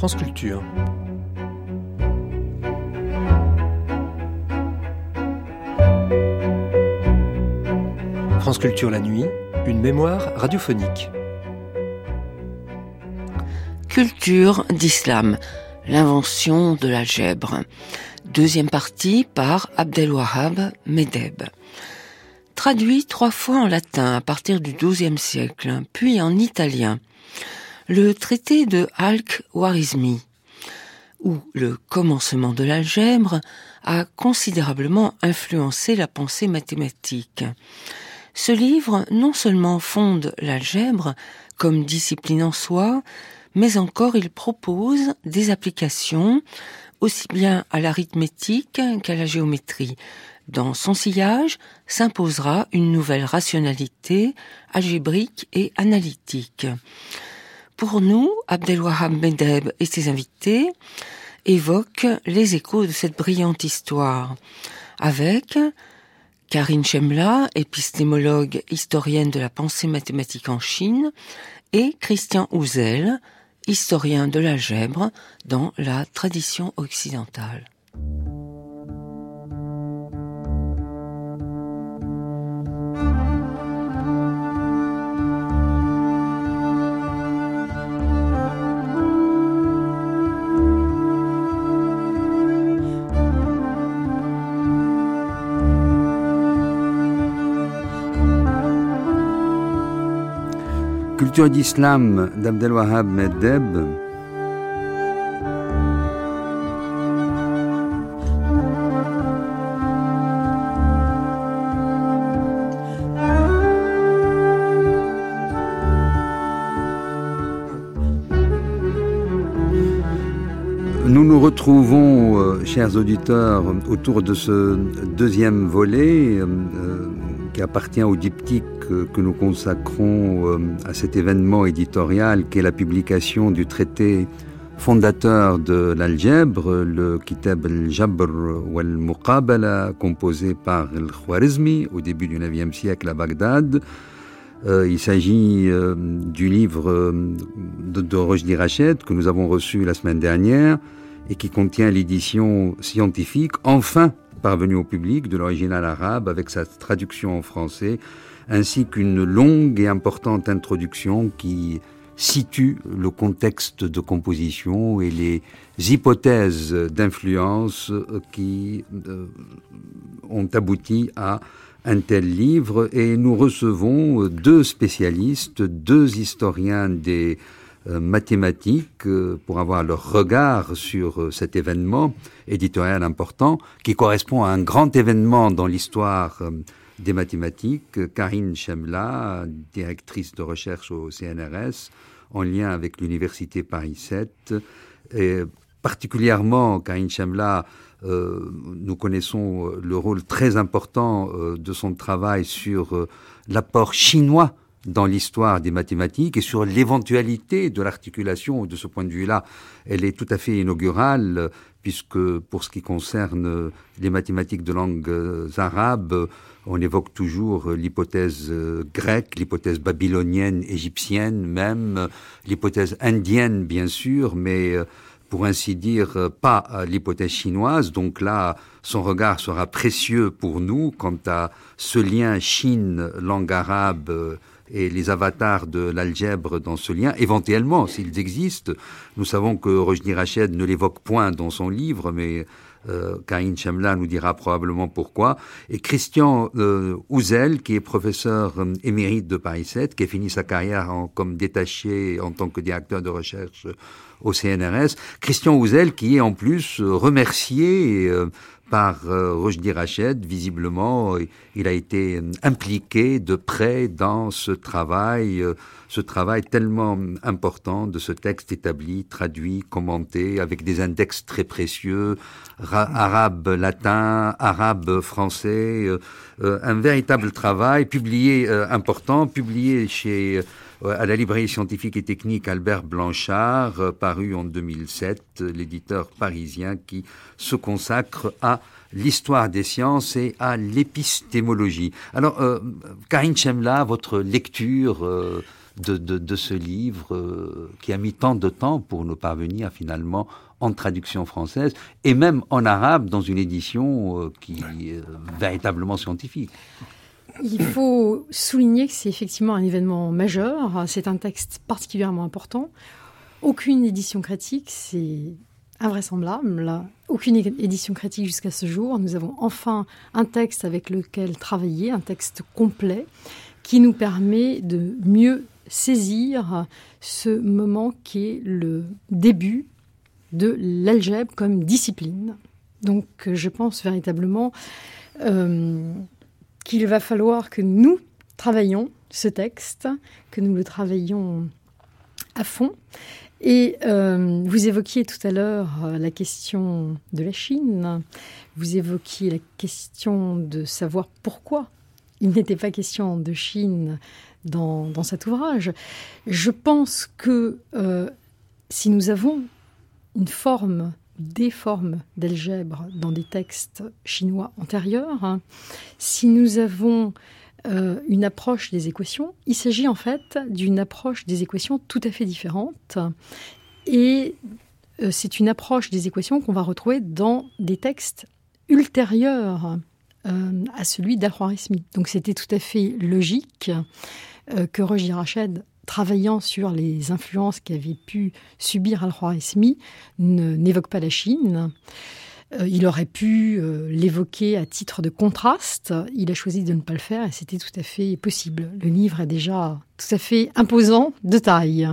France Culture. La nuit, une mémoire radiophonique. Culture d'islam, l'invention de l'algèbre. Deuxième partie par Abdelwahab Medeb. Traduit trois fois en latin à partir du XIIe siècle, puis en italien. Le traité de Al-Khwarizmi, où le commencement de l'algèbre a considérablement influencé la pensée mathématique. Ce livre non seulement fonde l'algèbre comme discipline en soi, mais encore il propose des applications aussi bien à l'arithmétique qu'à la géométrie. Dans son sillage s'imposera une nouvelle rationalité algébrique et analytique. Pour nous, Abdelwahab Medeb et ses invités évoquent les échos de cette brillante histoire, avec Karine Chemla, épistémologue historienne de la pensée mathématique en Chine, et Christian Houzel, historien de l'algèbre dans la tradition occidentale. Culture d'islam d'Abdelwahab Meddeb. Nous nous retrouvons, euh, chers auditeurs, autour de ce deuxième volet euh, qui appartient au diptyque que, nous consacrons euh, à cet événement éditorial qui est la publication du traité fondateur de l'algèbre, le Kitab al-Jabr wal-Muqabala, composé par al-Khwarizmi au début du IXe siècle à Bagdad. Euh, il s'agit euh, du livre de, de Rojdi que nous avons reçu la semaine dernière et qui contient l'édition scientifique, enfin parvenue au public, de l'original arabe avec sa traduction en français ainsi qu'une longue et importante introduction qui situe le contexte de composition et les hypothèses d'influence qui euh, ont abouti à un tel livre. Et nous recevons deux spécialistes, deux historiens des mathématiques euh, pour avoir leur regard sur cet événement éditorial important qui correspond à un grand événement dans l'histoire des mathématiques, Karine Chemla, directrice de recherche au CNRS, en lien avec l'Université Paris 7. Et particulièrement, Karine Chemla, euh, nous connaissons le rôle très important euh, de son travail sur euh, l'apport chinois dans l'histoire des mathématiques et sur l'éventualité de l'articulation. De ce point de vue-là, elle est tout à fait inaugurale, puisque pour ce qui concerne les mathématiques de langue arabes, on évoque toujours l'hypothèse euh, grecque, l'hypothèse babylonienne, égyptienne même, l'hypothèse indienne bien sûr, mais euh, pour ainsi dire euh, pas l'hypothèse chinoise. Donc là, son regard sera précieux pour nous quant à ce lien Chine-langue arabe et les avatars de l'algèbre dans ce lien, éventuellement, s'ils existent. Nous savons que Rojni Rached ne l'évoque point dans son livre, mais euh, Karine Chamla nous dira probablement pourquoi. Et Christian euh, Ouzel, qui est professeur euh, émérite de Paris 7, qui a fini sa carrière en, comme détaché en tant que directeur de recherche au CNRS. Christian Ouzel, qui est en plus remercié par euh, Rojdi Rached. Visiblement, il a été impliqué de près dans ce travail, euh, ce travail tellement important de ce texte établi, traduit, commenté, avec des index très précieux, arabe, latin, arabe, français, euh, un véritable travail publié important, publié chez à la librairie scientifique et technique Albert Blanchard, euh, paru en 2007, l'éditeur parisien qui se consacre à l'histoire des sciences et à l'épistémologie. Alors, euh, Karine Chemla, votre lecture euh, de, de, ce livre euh, qui a mis tant de temps pour nous parvenir finalement en traduction française et même en arabe dans une édition euh, qui est véritablement scientifique. Il faut souligner que c'est effectivement un événement majeur, c'est un texte particulièrement important. Aucune édition critique, c'est invraisemblable. Aucune édition critique jusqu'à ce jour. Nous avons enfin un texte avec lequel travailler, un texte complet qui nous permet de mieux saisir ce moment qui est le début de l'algèbre comme discipline. Donc je pense véritablement euh, qu'il va falloir que nous travaillions ce texte, que nous le travaillions à fond. Et euh, vous évoquiez tout à l'heure euh, la question de la Chine, vous évoquiez la question de savoir pourquoi il n'était pas question de Chine dans, cet ouvrage. Je pense que euh, si nous avons une forme, des formes d'algèbre dans des textes chinois antérieurs, si nous avons euh, une approche des équations, il s'agit en fait d'une approche des équations tout à fait différente. Et euh, c'est une approche des équations qu'on va retrouver dans des textes ultérieurs euh, à celui d'Al-Khwarizmi. Donc c'était tout à fait logique que Roger Rached, travaillant sur les influences qu'avait pu subir Al-Khwarizmi, n'évoque pas la Chine. Euh, il aurait pu euh, l'évoquer à titre de contraste. Il a choisi de ne pas le faire et c'était tout à fait possible. Le livre est déjà tout à fait imposant de taille.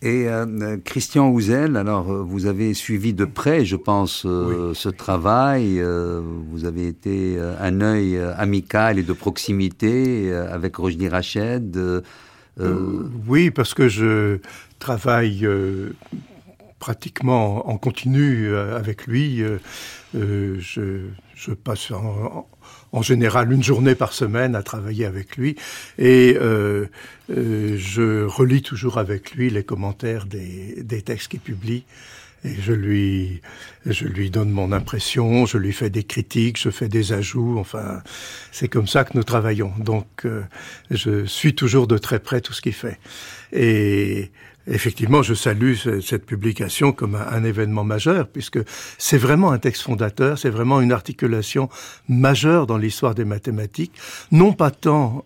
Et euh, Christian Houzel, alors vous avez suivi de près, je pense, ce travail. vous avez été un œil amical et de proximité avec Rojdi Rached. Oui, parce que je travaille pratiquement en continu euh, avec lui. Euh, euh, je, passe en, général une journée par semaine à travailler avec lui et euh, je relis toujours avec lui les commentaires des textes qu'il publie et je lui, je lui donne mon impression, je lui fais des critiques, je fais des ajouts, enfin, c'est comme ça que nous travaillons. Donc, je suis toujours de très près tout ce qu'il fait. Et effectivement, je salue cette publication comme un, événement majeur, puisque c'est vraiment un texte fondateur, c'est vraiment une articulation majeure dans l'histoire des mathématiques, non pas tant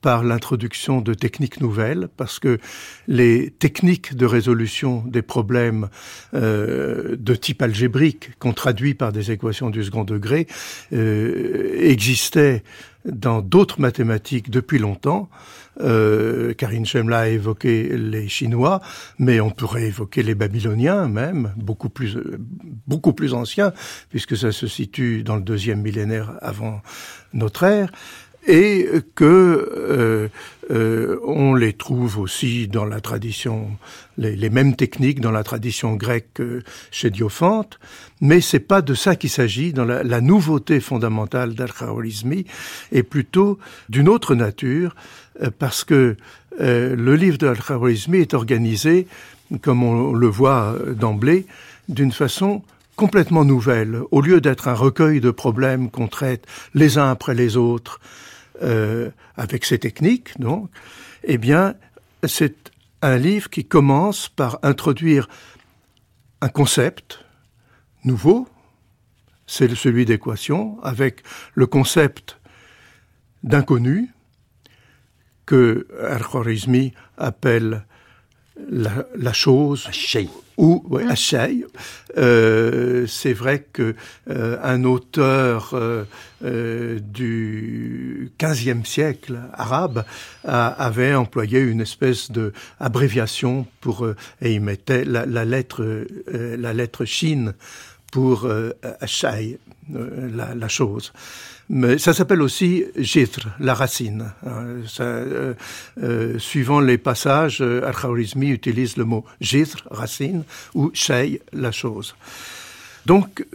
par l'introduction de techniques nouvelles, parce que les techniques de résolution des problèmes euh, de type algébrique, qu'on traduit par des équations du second degré, euh, existaient dans d'autres mathématiques depuis longtemps. Euh, Karine Chemla a évoqué les Chinois, mais on pourrait évoquer les Babyloniens même, beaucoup plus, beaucoup plus anciens, puisque ça se situe dans le deuxième millénaire avant notre ère et que euh, euh, on les trouve aussi dans la tradition, les, mêmes techniques dans la tradition grecque chez Diophante, mais c'est pas de ça qu'il s'agit. Dans la, la, nouveauté fondamentale d'Al-Khawarizmi est plutôt d'une autre nature, euh, parce que euh, le livre d'Al-Khawarizmi est organisé, comme on le voit d'emblée, d'une façon complètement nouvelle. Au lieu d'être un recueil de problèmes qu'on traite les uns après les autres, euh, avec ces techniques, donc, eh bien, c'est un livre qui commence par introduire un concept nouveau, c'est celui d'équation, avec le concept d'inconnu que Al-Khwarizmi appelle la, chose ou ouais, euh, c'est vrai que euh, un auteur euh, euh du XVe siècle arabe avait employé une espèce de abréviation pour euh, et il mettait la, la lettre la lettre chine pour Ashai, la, la chose. Mais ça s'appelle aussi Jitr, la racine. Euh, ça, euh, euh, suivant les passages, Al-Khawarizmi utilise le mot Jitr, racine, ou Shay, la chose. Donc,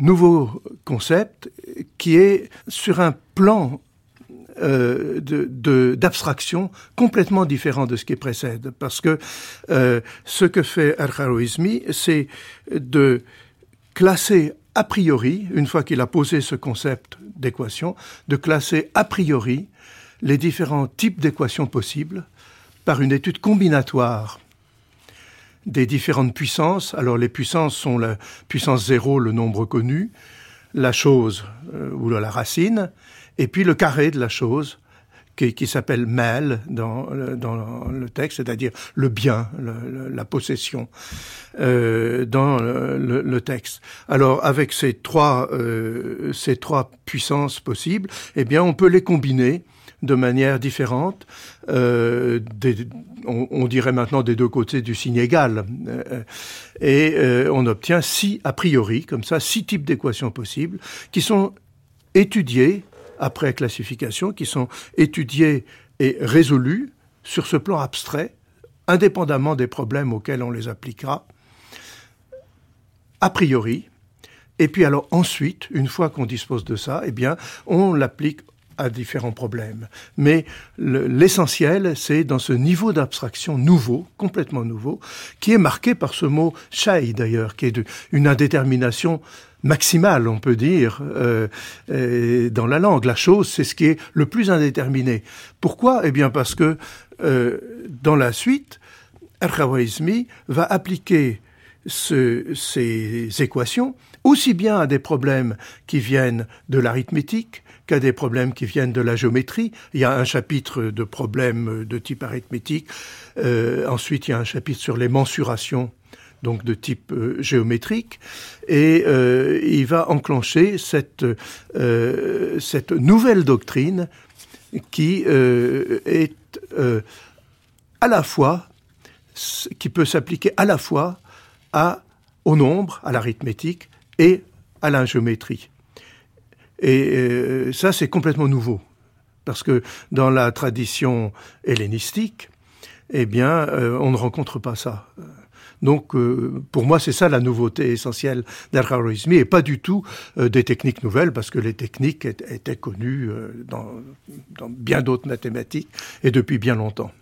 nouveau concept qui est sur un plan d'abstraction complètement différent de ce qui précède. Parce que ce que fait Al-Khawarizmi, c'est de classer a priori, une fois qu'il a posé ce concept d'équation, de classer a priori les différents types d'équations possibles par une étude combinatoire des différentes puissances. Alors les puissances sont la puissance zéro, le nombre connu, la chose euh, ou la racine, et puis le carré de la chose, qui, s'appelle mal dans, dans le texte, c'est-à-dire le bien, la possession euh, dans le, le, texte. Alors avec ces trois, euh, ces trois puissances possibles, eh bien on peut les combiner de manière différente, euh, des, on, on, dirait maintenant des deux côtés du signe égal, euh, et euh, on obtient six a priori, comme ça, six types d'équations possibles, qui sont étudiées après classification, qui sont étudiés et résolus sur ce plan abstrait, indépendamment des problèmes auxquels on les appliquera, a priori. Et puis alors ensuite, une fois qu'on dispose de ça, eh bien, on l'applique à différents problèmes. Mais l'essentiel, c'est dans ce niveau d'abstraction nouveau, complètement nouveau, qui est marqué par ce mot shai d'ailleurs, qui est une indétermination maximale, on peut dire, euh, euh, dans la langue. La chose, c'est ce qui est le plus indéterminé. Pourquoi? Eh bien parce que euh, dans la suite, Al-Khawarizmi va appliquer ce, ces équations aussi bien à des problèmes qui viennent de l'arithmétique qu'à des problèmes qui viennent de la géométrie. Il y a un chapitre de problèmes de type arithmétique. ensuite, il y a un chapitre sur les mensurations donc de type euh, géométrique, et euh, il va enclencher cette, euh, nouvelle doctrine qui est à la fois, qui peut s'appliquer à la fois à, au nombre, à l'arithmétique et à la géométrie. Et ça, c'est complètement nouveau, parce que dans la tradition hellénistique, eh bien, on ne rencontre pas ça. Donc, euh, pour moi, c'est ça la nouveauté essentielle d'Al-Khawarizmi et pas du tout euh, des techniques nouvelles, parce que les techniques étaient connues euh, dans bien d'autres mathématiques et depuis bien longtemps.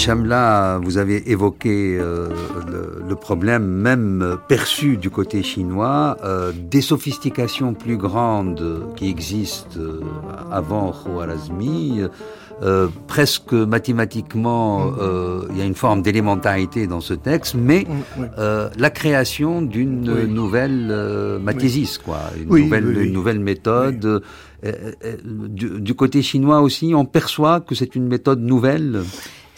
Chamla, vous avez évoqué euh, le, problème même perçu du côté chinois, euh, des sophistications plus grandes qui existent euh, avant Khwarazmi. presque mathématiquement, mm. il y a une forme d'élémentarité dans ce texte, mais mm, la création d'une nouvelle mathésis, quoi, une, nouvelle, une nouvelle méthode. Du, du, côté chinois aussi, on perçoit que c'est une méthode nouvelle?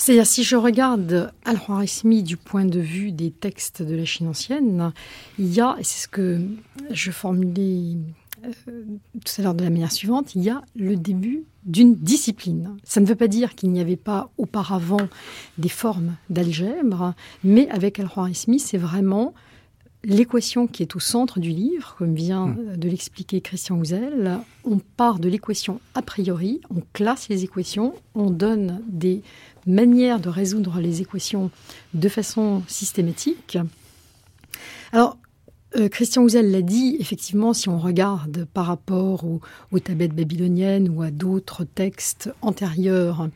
C'est-à-dire, si je regarde Al-Khwarizmi du point de vue des textes de la Chine ancienne, il y a, et c'est ce que je formulais euh, tout à l'heure de la manière suivante, il y a le début d'une discipline. Ça ne veut pas dire qu'il n'y avait pas auparavant des formes d'algèbre, mais avec Al-Khwarizmi, c'est vraiment l'équation qui est au centre du livre, comme vient hmm. de l'expliquer Christian Houzel. On part de l'équation a priori, on classe les équations, on donne des manière de résoudre les équations de façon systématique. Alors, euh, Christian Houzel l'a dit, effectivement, si on regarde par rapport aux, tablettes babyloniennes ou à d'autres textes antérieurs,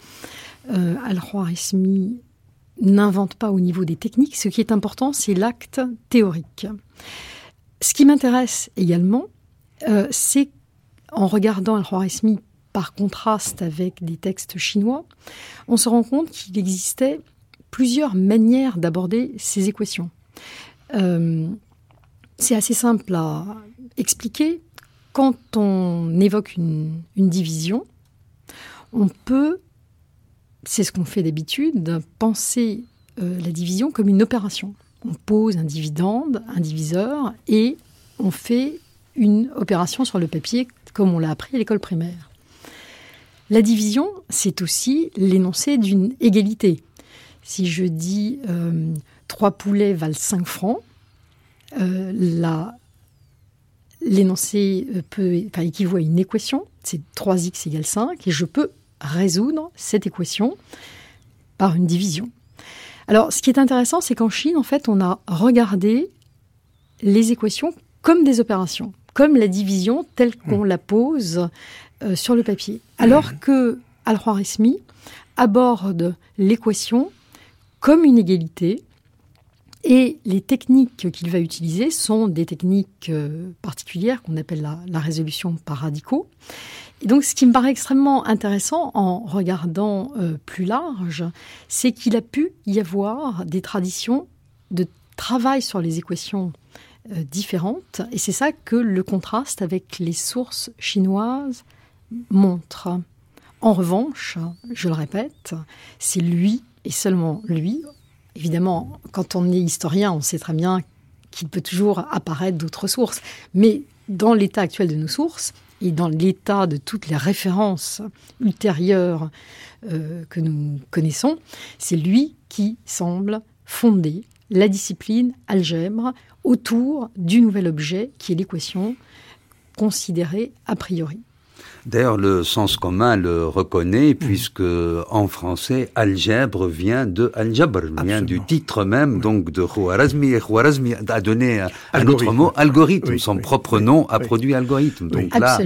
euh, Al-Khwarizmi n'invente pas au niveau des techniques. Ce qui est important, c'est l'acte théorique. Ce qui m'intéresse également, euh, c'est en regardant Al-Khwarizmi par contraste avec des textes chinois, on se rend compte qu'il existait plusieurs manières d'aborder ces équations. Euh, c'est assez simple à expliquer. Quand on évoque une, division, on peut, c'est ce qu'on fait d'habitude, penser euh, la division comme une opération. on pose un dividende, un diviseur, et on fait une opération sur le papier comme on l'a appris à l'école primaire. La division, c'est aussi l'énoncé d'une égalité. Si je dis euh, trois poulets valent 5 francs, euh, l'énoncé euh, peut enfin, équivaut à une équation, c'est 3x égale 5, et je peux résoudre cette équation par une division. Alors, ce qui est intéressant, c'est qu'en Chine, en fait, on a regardé les équations comme des opérations, comme la division telle qu'on mmh. la pose sur le papier. Alors que Al-Khwarizmi aborde l'équation comme une égalité et les techniques qu'il va utiliser sont des techniques euh, particulières qu'on appelle la, résolution par radicaux. Et donc, ce qui me paraît extrêmement intéressant en regardant euh, plus large, c'est qu'il a pu y avoir des traditions de travail sur les équations euh, différentes. Et c'est ça que le contraste avec les sources chinoises montre. En revanche, je le répète, c'est lui et seulement lui. Évidemment, quand on est historien, on sait très bien qu'il peut toujours apparaître d'autres sources. Mais dans l'état actuel de nos sources, et dans l'état de toutes les références ultérieures euh, que nous connaissons, c'est lui qui semble fonder la discipline algèbre autour du nouvel objet qui est l'équation considérée a priori. D'ailleurs, le sens commun le reconnaît, mm. puisque en français, algèbre vient de aljabr, vient du titre même, donc de Khwarazmi. Et Khwarazmi a donné un, autre mot, algorithme. Son propre nom a produit algorithme. Donc là,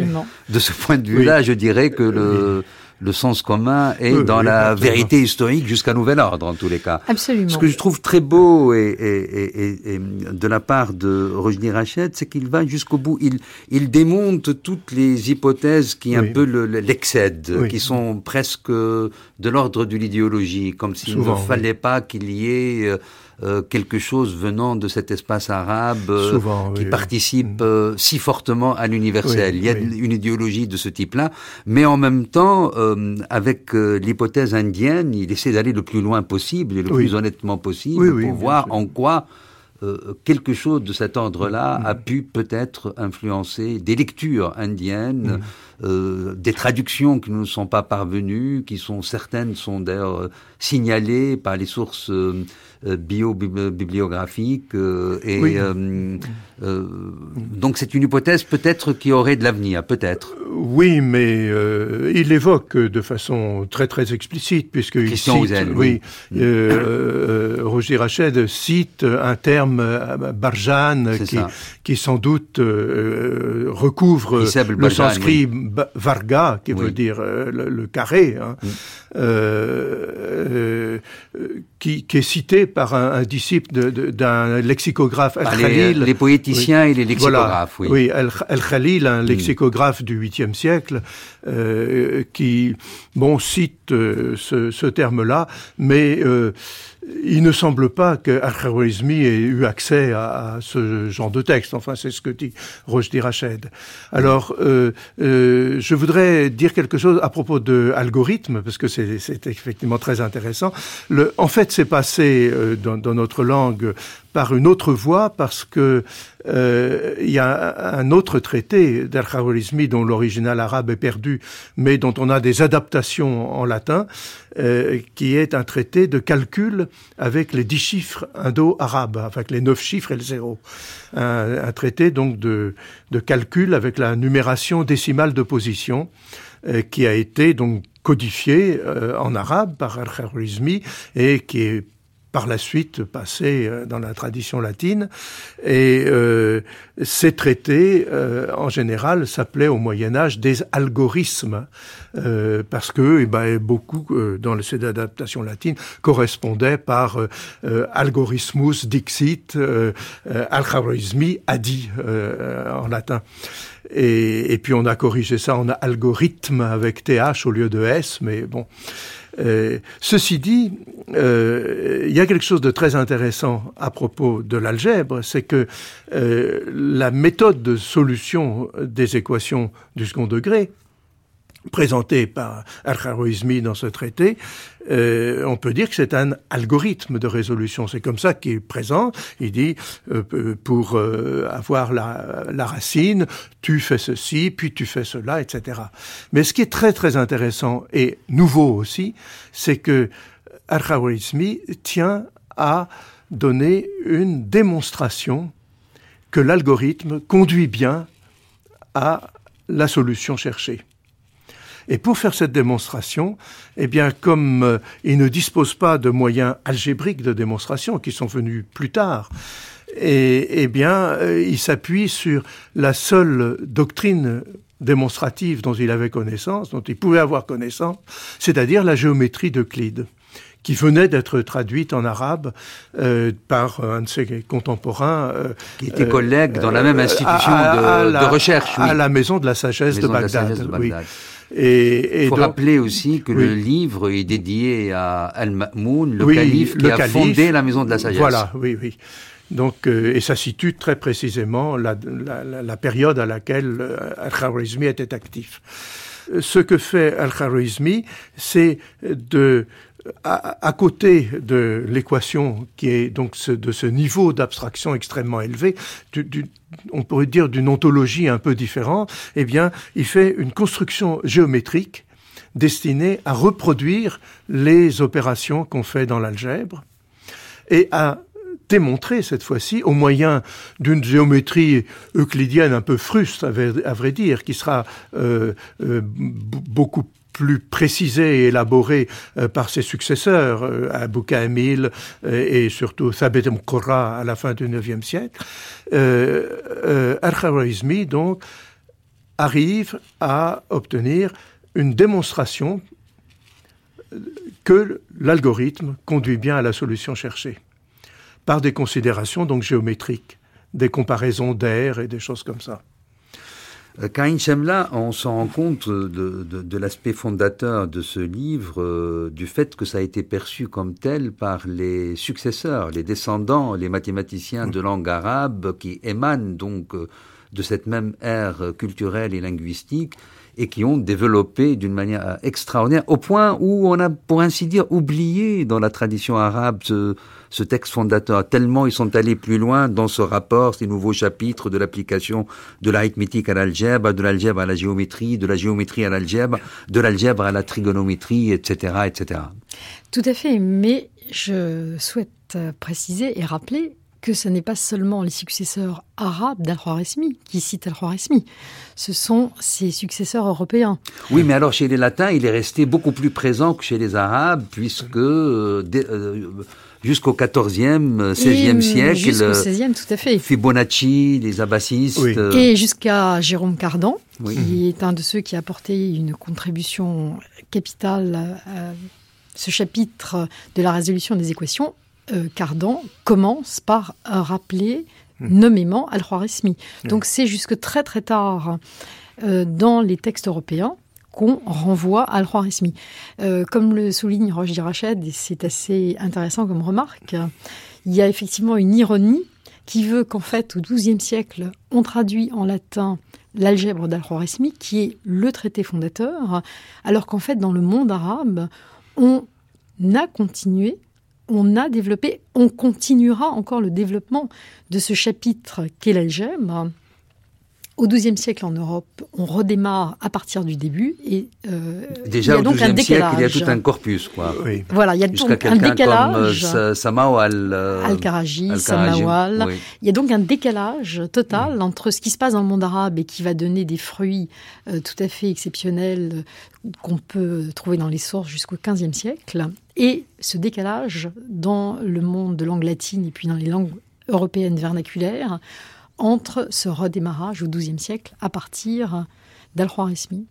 de ce point de vue-là, je dirais que le le sens commun est dans la vérité historique jusqu'à nouvel ordre, en tous les cas. Absolument. Ce que je trouve très beau et, et, et, de la part de Roger Rachet, c'est qu'il va jusqu'au bout. Il, il démonte toutes les hypothèses qui un peu l'excèdent, qui sont presque de l'ordre de l'idéologie, comme s'il ne fallait pas qu'il y ait euh, euh, quelque chose venant de cet espace arabe euh, qui participe mm. euh, si fortement à l'universel. Il y a une idéologie de ce type-là, mais en même temps, avec l'hypothèse indienne, il essaie d'aller le plus loin possible et le plus honnêtement possible pour voir en quoi quelque chose de cet ordre-là mm. a pu peut-être influencer des lectures indiennes, mm. des traductions qui ne nous sont pas parvenues, qui sont certaines sont d'ailleurs signalées par les sources euh, bio-bibliographique. Euh, et euh, donc c'est une hypothèse peut-être qui aurait de l'avenir, peut-être. Oui, mais il évoque de façon très très explicite, puisque cite, oui, Roger Rached cite un terme barjan qui, qui sans doute recouvre le sanskrit varga, qui veut dire le, carré, hein, mm. qui, qui est cité par un, disciple d'un lexicographe, Al-Khalil. Les, poéticiens et les lexicographes, oui. Oui, Al-Khalil, un hmm. lexicographe du 8e siècle, euh, qui, bon, cite euh, ce, ce terme-là, mais euh, il ne semble pas que Al-Khawarizmi ait eu accès à, ce genre de texte. Enfin, c'est ce que dit Rojdi Rached. Alors, euh, euh, je voudrais dire quelque chose à propos de algorithme, parce que c'est effectivement très intéressant. En fait, c'est passé euh, dans, notre langue par une autre voie parce que euh, il y a un autre traité d'Al-Khawarizmi dont l'original arabe est perdu, mais dont on a des adaptations en latin, euh, qui est un traité de calcul avec les dix chiffres indo-arabes, avec les neuf chiffres et le zéro. Un, traité donc de, de, calcul avec la numération décimale de position, euh, qui a été donc codifié euh, en arabe par Al-Khawarizmi et qui est par la suite passé euh, dans la tradition latine. Et euh, ces traités, euh, en général, s'appelaient au Moyen Âge des algorithmes, euh, parce que eh ben, beaucoup, euh, dans ces adaptations latines, correspondaient par algorithmus dixit, algorithmi a dit en latin. Et, et, puis on a corrigé ça en algorithme avec th au lieu de s, mais bon. Euh, ceci dit, euh, il y a quelque chose de très intéressant à propos de l'algèbre, c'est que euh, la méthode de solution des équations du second degré présenté par Al-Khawarizmi dans ce traité, euh, on peut dire que c'est un algorithme de résolution. C'est comme ça qu'il présente. Il dit, euh, pour euh, avoir la, la, racine, tu fais ceci, puis tu fais cela, etc. Mais ce qui est très très intéressant et nouveau aussi, c'est que Al-Khawarizmi tient à donner une démonstration que l'algorithme conduit bien à la solution cherchée. Et pour faire cette démonstration, eh bien, comme euh, il ne dispose pas de moyens algébriques de démonstration qui sont venus plus tard, et, eh bien, euh, il s'appuie sur la seule doctrine démonstrative dont il avait connaissance, dont il pouvait avoir connaissance, c'est-à-dire la géométrie d'Euclide qui venait d'être traduite en arabe euh, par un de ses contemporains. Euh, qui était collègue dans la même institution de, recherche. À la Maison de la Sagesse, de, Bagdad, Oui. Et, il faut rappeler aussi que le livre est dédié à Al-Ma'moun, le calife qui a fondé la Maison de la Sagesse. Voilà, oui, oui. Donc, et ça situe très précisément la, la, la période à laquelle Al-Khawarizmi était actif. Ce que fait Al-Khawarizmi, c'est de à, côté de l'équation qui est donc de ce niveau d'abstraction extrêmement élevé, on pourrait dire d'une ontologie un peu différente, eh bien, il fait une construction géométrique destinée à reproduire les opérations qu'on fait dans l'algèbre et à démontrer cette fois-ci, au moyen d'une géométrie euclidienne un peu fruste, à vrai, dire, qui sera euh, euh, beaucoup plus précisé et élaboré euh, par ses successeurs, euh, Abou Kamil euh, et surtout Thabit Mqurra à la fin du IXe siècle, Al-Khawarizmi donc arrive à obtenir une démonstration que l'algorithme conduit bien à la solution cherchée par des considérations donc géométriques, des comparaisons d'air et des choses comme ça. Karin Chemla, on se rend compte de, l'aspect fondateur de ce livre, euh, du fait que ça a été perçu comme tel par les successeurs, les descendants, les mathématiciens de langue arabe qui émanent donc euh, de cette même ère culturelle et linguistique et qui ont développé d'une manière extraordinaire, au point où on a, pour ainsi dire, oublié dans la tradition arabe ce, texte fondateur, tellement ils sont allés plus loin dans ce rapport, ces nouveaux chapitres de l'application de l'arithmétique à l'algèbre, de l'algèbre à la géométrie, de la géométrie à l'algèbre, de l'algèbre à la trigonométrie, etc., etc. Tout à fait, mais je souhaite préciser et rappeler que ce n'est pas seulement les successeurs arabes d'Al-Khwarizmi qui citent Al-Khwarizmi, ce sont ses successeurs européens. Oui, mais alors chez les latins, il est resté beaucoup plus présent que chez les arabes, puisque euh, euh, jusqu'au 14e, 16e siècle. Jusqu'au 16e, tout à fait. Fibonacci, les abbasistes. Et jusqu'à Jérôme Cardan, qui est un de ceux qui a apporté une contribution capitale à ce chapitre de la résolution des équations. Euh, Cardan commence par rappeler hmm. nommément Al-Khwarizmi. Donc c'est jusque très très tard euh, dans les textes européens qu'on renvoie à Al-Khwarizmi. Euh, comme le souligne Roger Rached, et c'est assez intéressant comme remarque, il y a effectivement une ironie qui veut qu'en fait, au XIIe siècle, on traduit en latin l'algèbre d'Al-Khwarizmi, qui est le traité fondateur, alors qu'en fait, dans le monde arabe, on a continué, on a développé, on continuera encore le développement de ce chapitre qu'est l'algèbre, au XIIe siècle en Europe, on redémarre à partir du début et euh, déjà il y a au XIIe siècle, il y a tout un corpus, quoi. Voilà, il y a donc un décalage. Comme, euh, Samawal, euh, Al-Karaji, Samawal. Il y a donc un décalage total mm. entre ce qui se passe dans le monde arabe et qui va donner des fruits euh, tout à fait exceptionnels qu'on peut trouver dans les sources jusqu'au XVe siècle, et ce décalage dans le monde de langue latine et puis dans les langues européennes vernaculaires entre ce redémarrage au XIIe siècle à partir d'Al-Khwarizmi.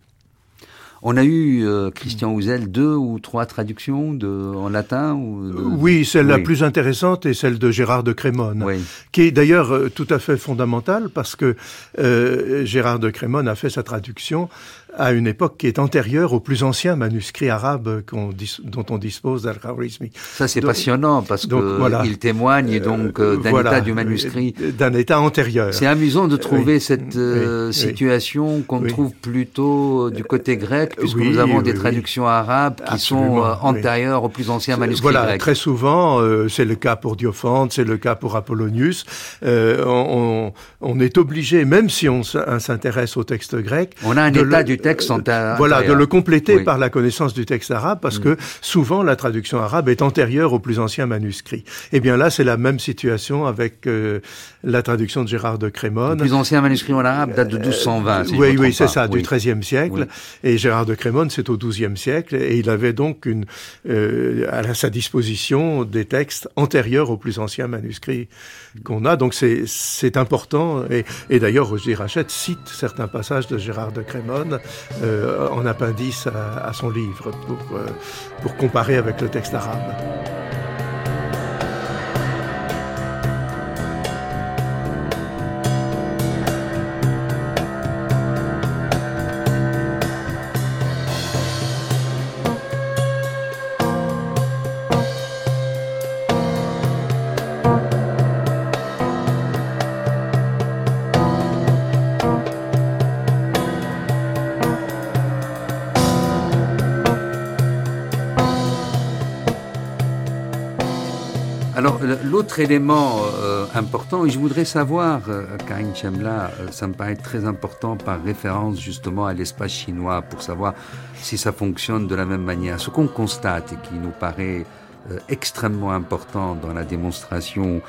On a eu, euh, Christian Houzel, deux ou trois traductions de, en latin ou Oui, celle la plus intéressante est celle de Gérard de Crémone, qui est d'ailleurs euh, tout à fait fondamentale parce que euh, Gérard de Crémone a fait sa traduction à une époque qui est antérieure aux plus anciens manuscrits arabes dont on dispose d'Al-Khwarizmi. Ça, c'est passionnant parce qu'il témoigne euh, donc euh, d'un état du manuscrit. D'un état antérieur. C'est amusant de trouver cette euh, situation qu'on trouve plutôt du côté grec puisque nous avons des traductions arabes qui sont antérieures aux plus anciens manuscrits voilà. Très souvent, c'est le cas pour Diophante, c'est le cas pour Apollonius. On, on, est obligé, même si on s'intéresse au texte grec, on a un état du Voilà, de le compléter par la connaissance du texte arabe, parce mm. que souvent la traduction arabe est antérieure aux plus anciens manuscrits. Eh bien là, c'est la même situation avec la traduction de Gérard de Crémone. Le plus ancien manuscrit en arabe date de 1220. Si oui, oui, c'est ça, du XIIIe siècle. Et Gérard de Crémone, c'est au XIIe siècle, et il avait donc une, euh, à sa disposition des textes antérieurs aux plus anciens manuscrits qu'on a. Donc c'est important. Et, et d'ailleurs, Roger Rachette cite certains passages de Gérard de Crémone euh, en appendice à, son livre euh, pour comparer avec le texte arabe. L'autre élément euh, important, et je voudrais savoir, euh, Karine Chemla, euh, ça me paraît très important par référence justement à l'espace chinois pour savoir si ça fonctionne de la même manière. Ce qu'on constate et qui nous paraît extrêmement important dans la démonstration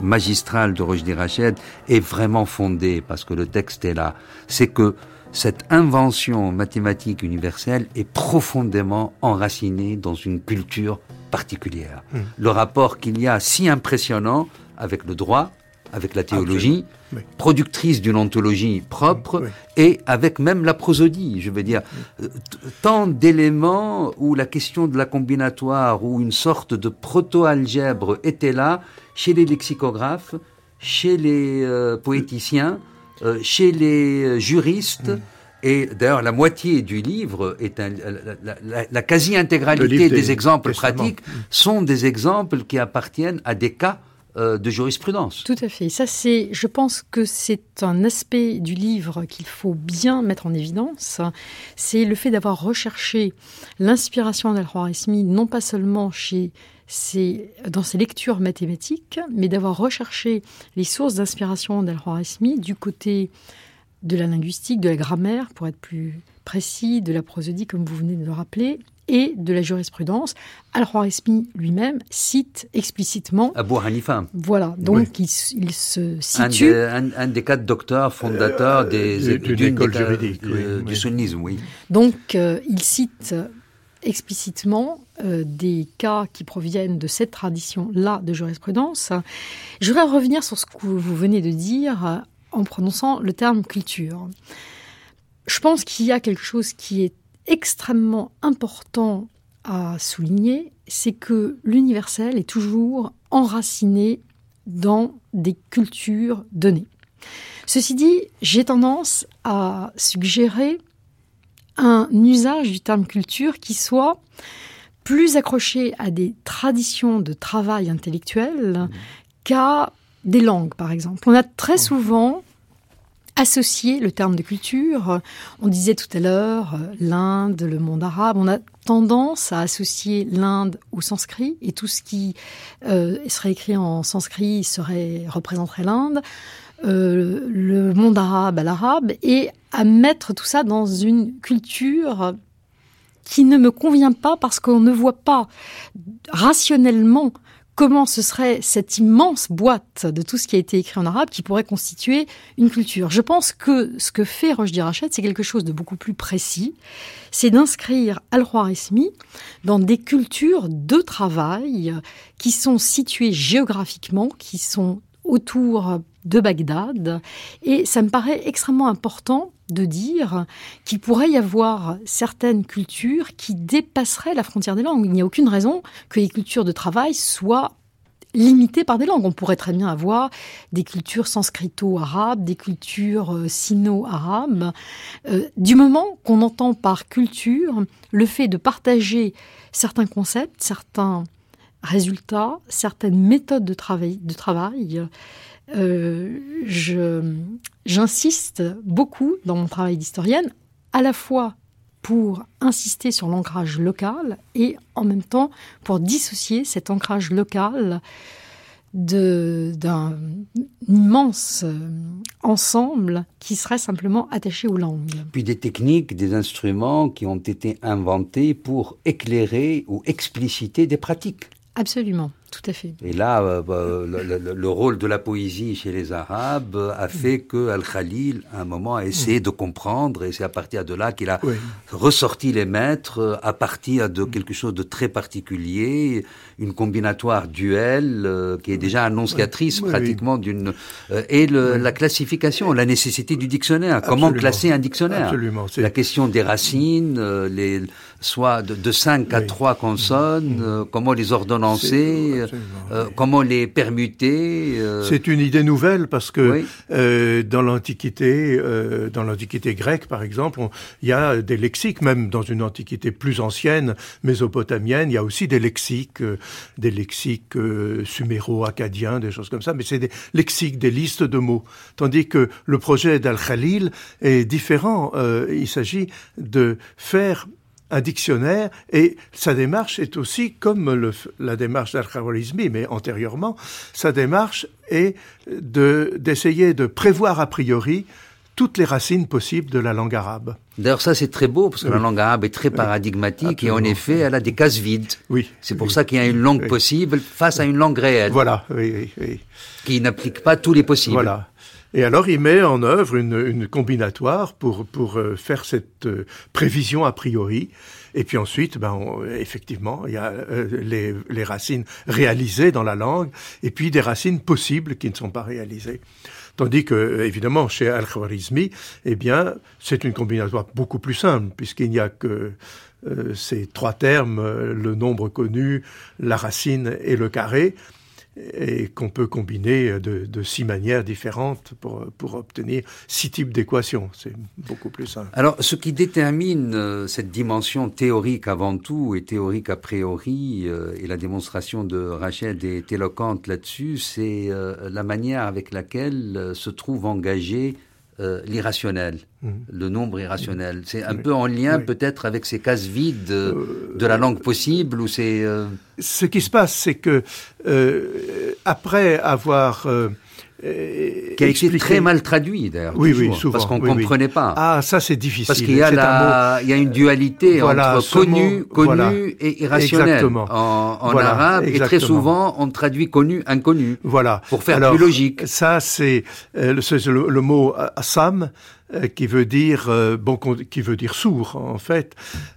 magistrale de Rojdi Rached est vraiment fondé parce que le texte est là. C'est que cette invention mathématique universelle est profondément enracinée dans une culture particulière. Hmm. Le rapport qu'il y a si impressionnant avec le droit, avec la théologie, productrice d'une ontologie propre, et avec même la prosodie, je veux dire, euh, tant d'éléments où la question de la combinatoire, ou une sorte de proto-algèbre était là, chez les lexicographes, chez les euh, poéticiens, euh, chez les juristes, hmm. Et d'ailleurs, la moitié du livre est un, la, quasi-intégralité des, exemples pratiques sont des exemples qui appartiennent à des cas euh, de jurisprudence. Tout à fait. Ça, c'est, je pense que c'est un aspect du livre qu'il faut bien mettre en évidence. C'est le fait d'avoir recherché l'inspiration d'Al-Khwarizmi, non pas seulement chez dans ses lectures mathématiques, mais d'avoir recherché les sources d'inspiration d'Al-Khwarizmi du côté de la linguistique, de la grammaire, pour être plus précis, de la prosodie, comme vous venez de le rappeler, et de la jurisprudence. Al-Khwarizmi lui-même cite explicitement Abu Hanifa. Voilà, donc il, se situe... Un, des, quatre docteurs fondateurs euh, des, d'une école juridique, euh, du sunnisme, oui. Donc euh, il cite explicitement des cas qui proviennent de cette tradition-là de jurisprudence. Je voudrais revenir sur ce que vous venez de dire en prononçant le terme culture. Je pense qu'il y a quelque chose qui est extrêmement important à souligner, c'est que l'universel est toujours enraciné dans des cultures données. Ceci dit, j'ai tendance à suggérer un usage du terme culture qui soit plus accroché à des traditions de travail intellectuel qu'à des langues, par exemple. On a très souvent associé le terme de culture. On disait tout à l'heure euh, l'Inde, le monde arabe. On a tendance à associer l'Inde au sanskrit et tout ce qui euh, serait écrit en sanskrit serait représenterait l'Inde. Euh, le monde arabe à l'arabe et à mettre tout ça dans une culture qui ne me convient pas parce qu'on ne voit pas rationnellement comment ce serait cette immense boîte de tout ce qui a été écrit en arabe qui pourrait constituer une culture. Je pense que ce que fait Roche Rachet, c'est quelque chose de beaucoup plus précis. C'est d'inscrire Al-Khwarizmi dans des cultures de travail qui sont situées géographiquement, qui sont autour de Bagdad. Et ça me paraît extrêmement important de dire qu'il pourrait y avoir certaines cultures qui dépasseraient la frontière des langues. Il n'y a aucune raison que les cultures de travail soient limitées par des langues. On pourrait très bien avoir des cultures sanscrito-arabes, des cultures euh, sino-arabes. Euh, du moment qu'on entend par culture le fait de partager certains concepts, certains résultats, certaines méthodes de travail, j'insiste beaucoup dans mon travail d'historienne, à la fois pour insister sur l'ancrage local et en même temps pour dissocier cet ancrage local d'un immense euh, ensemble qui serait simplement attaché aux langues. Puis des techniques, des instruments qui ont été inventés pour éclairer ou expliciter des pratiques. Absolument. Tout à fait. Et là, euh, bah, le, rôle de la poésie chez les Arabes a fait que Al-Khalil, à un moment, a essayé de comprendre, et c'est à partir de là qu'il a ressorti les maîtres à partir de quelque chose de très particulier, une combinatoire duel euh, qui est déjà annonciatrice pratiquement d'une euh, et la classification, la nécessité du dictionnaire. Comment classer un dictionnaire? Absolument. La question des racines, les soit de, de 5 à 3 consonnes, comment les ordonnancer euh, comment les permuter euh, C'est une idée nouvelle parce que euh, dans l'Antiquité, dans l'Antiquité grecque par exemple, il y a des lexiques, même dans une Antiquité plus ancienne, mésopotamienne, il y a aussi des lexiques, des lexiques suméro-acadiens, des choses comme ça, mais c'est des lexiques, des listes de mots. Tandis que le projet d'Al-Khalil est différent. il s'agit de faire un dictionnaire et sa démarche est aussi comme le, la démarche d'Al-Khawarizmi, mais antérieurement, sa démarche est d'essayer de, prévoir a priori toutes les racines possibles de la langue arabe. D'ailleurs, ça c'est très beau parce que la langue arabe est très paradigmatique et en effet, elle a des cases vides. Oui. C'est pour ça qu'il y a une langue possible face à une langue réelle. Voilà. Oui, oui, Qui n'applique pas tous les possibles. Voilà. Et alors il met en œuvre une, combinatoire pour, pour euh, faire cette euh, prévision a priori. Et puis ensuite, ben, effectivement, il y a euh, les, les, racines réalisées dans la langue, et puis des racines possibles qui ne sont pas réalisées. Tandis que, évidemment, chez Al-Khwarizmi, eh bien, c'est une combinatoire beaucoup plus simple, puisqu'il n'y a que ces trois termes, le nombre connu, la racine et le carré et qu'on peut combiner de, six manières différentes pour, pour obtenir six types d'équations. C'est beaucoup plus simple. Alors, ce qui détermine euh, cette dimension théorique avant tout et théorique a priori, euh, et la démonstration de Rachel est éloquente là-dessus, c'est euh, la manière avec laquelle se trouve engagé euh, l'irrationnel, mhm. le nombre irrationnel. C'est un peu en lien peut-être avec ces cases vides euh, de la langue possible ou c'est. Euh, Ce qui se passe, c'est que après avoir euh, qui a été très mal traduit d'ailleurs. Oui, oui, souvent. Parce qu'on ne comprenait pas. Ah, ça c'est difficile. Parce qu'il y, a il y a une dualité entre connu, connu et irrationnel. Exactement. En, en arabe, et très souvent on traduit connu, inconnu. Voilà. Pour faire plus logique. Ça c'est euh, le, le, mot assam euh, qui veut dire bon qui veut dire sourd en fait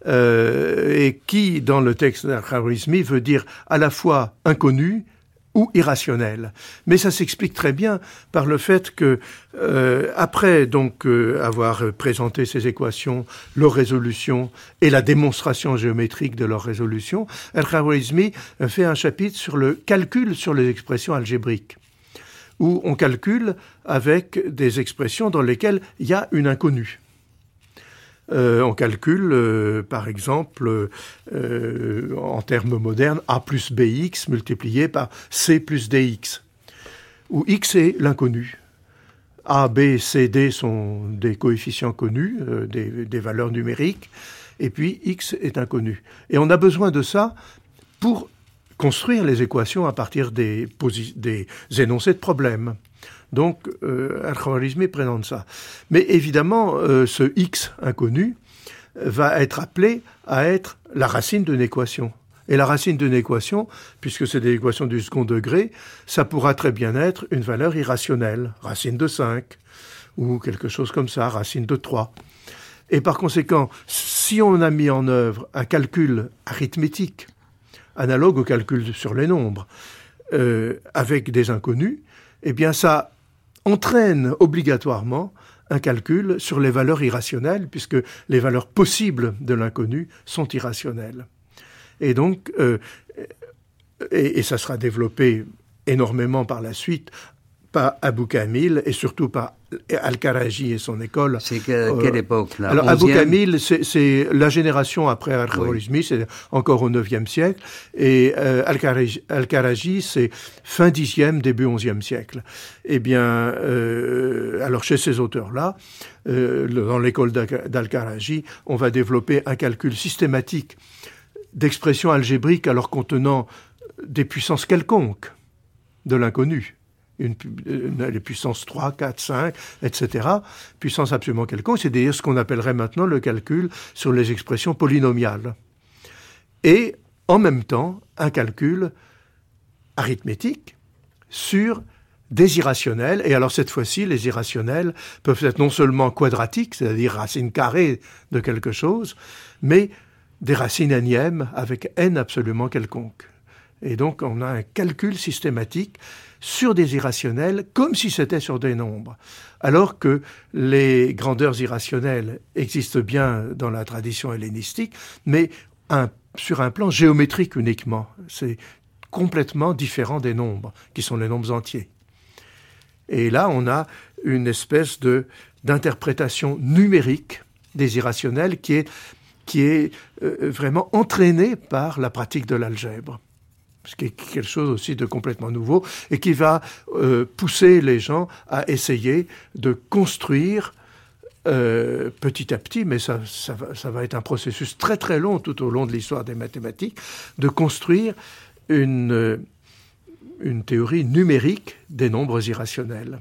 et qui dans le texte d'Al veut dire à la fois inconnu ou irrationnel. Mais ça s'explique très bien par le fait que, euh, après donc euh, avoir présenté ces équations, leur résolution et la démonstration géométrique de leur résolution, Al-Khwarizmi fait un chapitre sur le calcul sur les expressions algébriques où on calcule avec des expressions dans lesquelles il y a une inconnue. Euh, on calcule, euh, par exemple, euh, en termes modernes, A plus BX multiplié par C plus DX, où X est l'inconnu. A, B, C, D sont des coefficients connus, des, valeurs numériques, et puis X est inconnu. Et on a besoin de ça pour construire les équations à partir des énoncés de problèmes. Donc, euh, Al-Khwarizmi présente ça. Mais évidemment, euh, ce X inconnu va être appelé à être la racine d'une équation. Et la racine d'une équation, puisque c'est des équations du second degré, ça pourra très bien être une valeur irrationnelle, racine de 5, ou quelque chose comme ça, racine de 3. Et par conséquent, si on a mis en œuvre un calcul arithmétique, analogue au calcul sur les nombres, euh, avec des inconnus, eh bien ça entraîne obligatoirement un calcul sur les valeurs irrationnelles, puisque les valeurs possibles de l'inconnu sont irrationnelles. Et donc, euh, et, ça sera développé énormément par la suite par Abou Kamil et surtout par Al-Karaji et son école. C'est quelle euh, époque là? Alors Abou Kamil, c'est la génération après Al-Khwarizmi, c'est encore au 9e siècle, et euh, Al-Karaji, c'est fin 10e, début 11e siècle. Eh bien, euh, alors chez ces auteurs-là, dans l'école d'Al-Karaji, on va développer un calcul systématique d'expressions algébriques alors contenant des puissances quelconques de l'inconnu une, les puissances 3, 4, 5, etc., puissance absolument quelconque, c'est d'ailleurs ce qu'on appellerait maintenant le calcul sur les expressions polynomiales. Et en même temps, un calcul arithmétique sur des irrationnels, et alors cette fois-ci, les irrationnels peuvent être non seulement quadratiques, c'est-à-dire racines carrées de quelque chose, mais des racines énièmes avec n absolument quelconque. Et donc on a un calcul systématique sur des irrationnels comme si c'était sur des nombres. Alors que les grandeurs irrationnelles existent bien dans la tradition hellénistique, mais sur un plan géométrique uniquement. C'est complètement différent des nombres, qui sont les nombres entiers. Et là, on a une espèce de d'interprétation numérique des irrationnels qui est, qui est euh, vraiment entraînée par la pratique de l'algèbre ce qui est quelque chose aussi de complètement nouveau, et qui va euh, pousser les gens à essayer de construire euh, petit à petit, mais ça, va, être un processus très très long tout au long de l'histoire des mathématiques, de construire une, euh, théorie numérique des nombres irrationnels.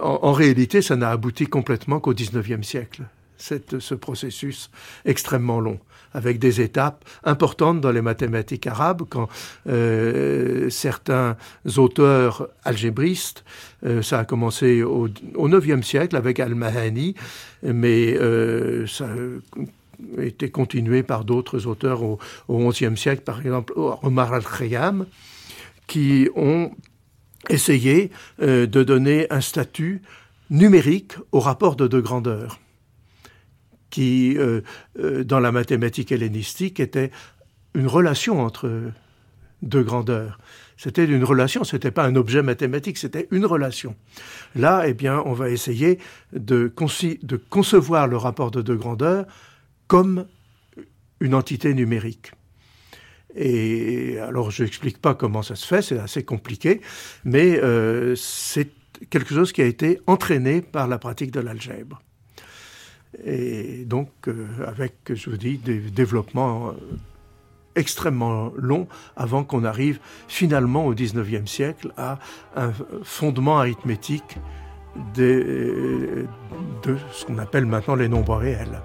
En, réalité, ça n'a abouti complètement qu'au XIXe siècle, ce processus extrêmement long avec des étapes importantes dans les mathématiques arabes, quand euh, certains auteurs algébristes, euh, ça a commencé au, IXe siècle avec Al-Mahani, mais euh, ça a été continué par d'autres auteurs au, XIe siècle, par exemple Omar al-Khayyam, qui ont essayé de donner un statut numérique au rapport de deux grandeurs qui, euh, euh, dans la mathématique hellénistique, était une relation entre deux grandeurs. C'était une relation, ce n'était pas un objet mathématique, c'était une relation. Là, eh bien, on va essayer de, de concevoir le rapport de deux grandeurs comme une entité numérique. Et alors, je n'explique pas comment ça se fait, c'est assez compliqué, mais euh, c'est quelque chose qui a été entraîné par la pratique de l'algèbre. Et donc, euh, avec, je vous dis, des développements euh, extrêmement longs avant qu'on arrive finalement au XIXe siècle à un fondement arithmétique de ce qu'on appelle maintenant les nombres réels.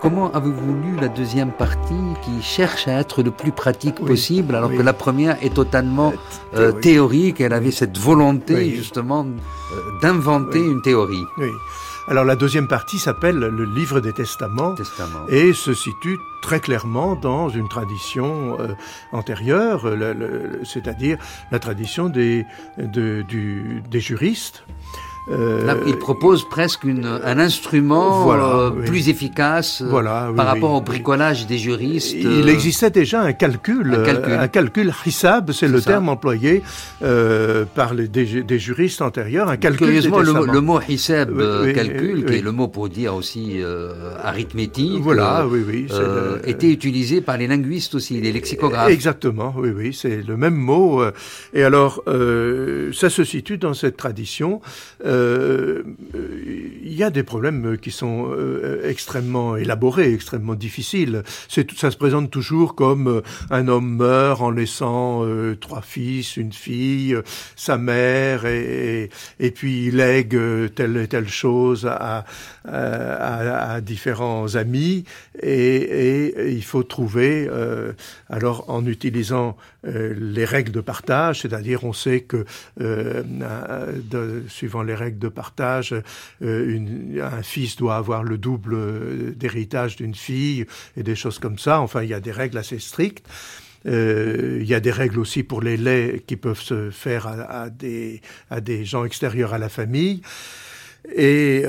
Comment avez-vous lu la deuxième partie qui cherche à être le plus pratique possible, alors que la première est totalement euh, théorique, Elle avait cette volonté justement euh, d'inventer une théorie. Alors la deuxième partie s'appelle le livre des testaments. Et se situe très clairement dans une tradition euh, antérieure, c'est-à-dire la tradition des, des juristes. Euh, il propose presque une, un instrument euh, plus efficace euh, par rapport au bricolage des juristes. Il existait déjà un calcul, un calcul, un calcul hissab, c'est le terme employé par les, des, juristes antérieurs, un calcul Curieusement, le, mot hissab, calcul, qui est le mot pour dire aussi arithmétique, voilà, oui, oui, était utilisé par les linguistes aussi, les lexicographes. Exactement, oui, oui, c'est le même mot. et alors, ça se situe dans cette tradition. Euh, euh, il y a des problèmes qui sont euh, extrêmement élaborés, extrêmement difficiles. C'est, ça se présente toujours comme euh, un homme meurt en laissant trois fils, une fille, sa mère, et, et, puis il lègue telle et telle chose à, à, à différents amis, et, et, il faut trouver, alors en utilisant les règles de partage, c'est-à-dire on sait que de, suivant les règles de partage, euh, un fils doit avoir le double euh, d'héritage d'une fille et des choses comme ça. Enfin, il y a des règles assez strictes. Euh, il y a des règles aussi pour les laits qui peuvent se faire à, des, à des gens extérieurs à la famille. Et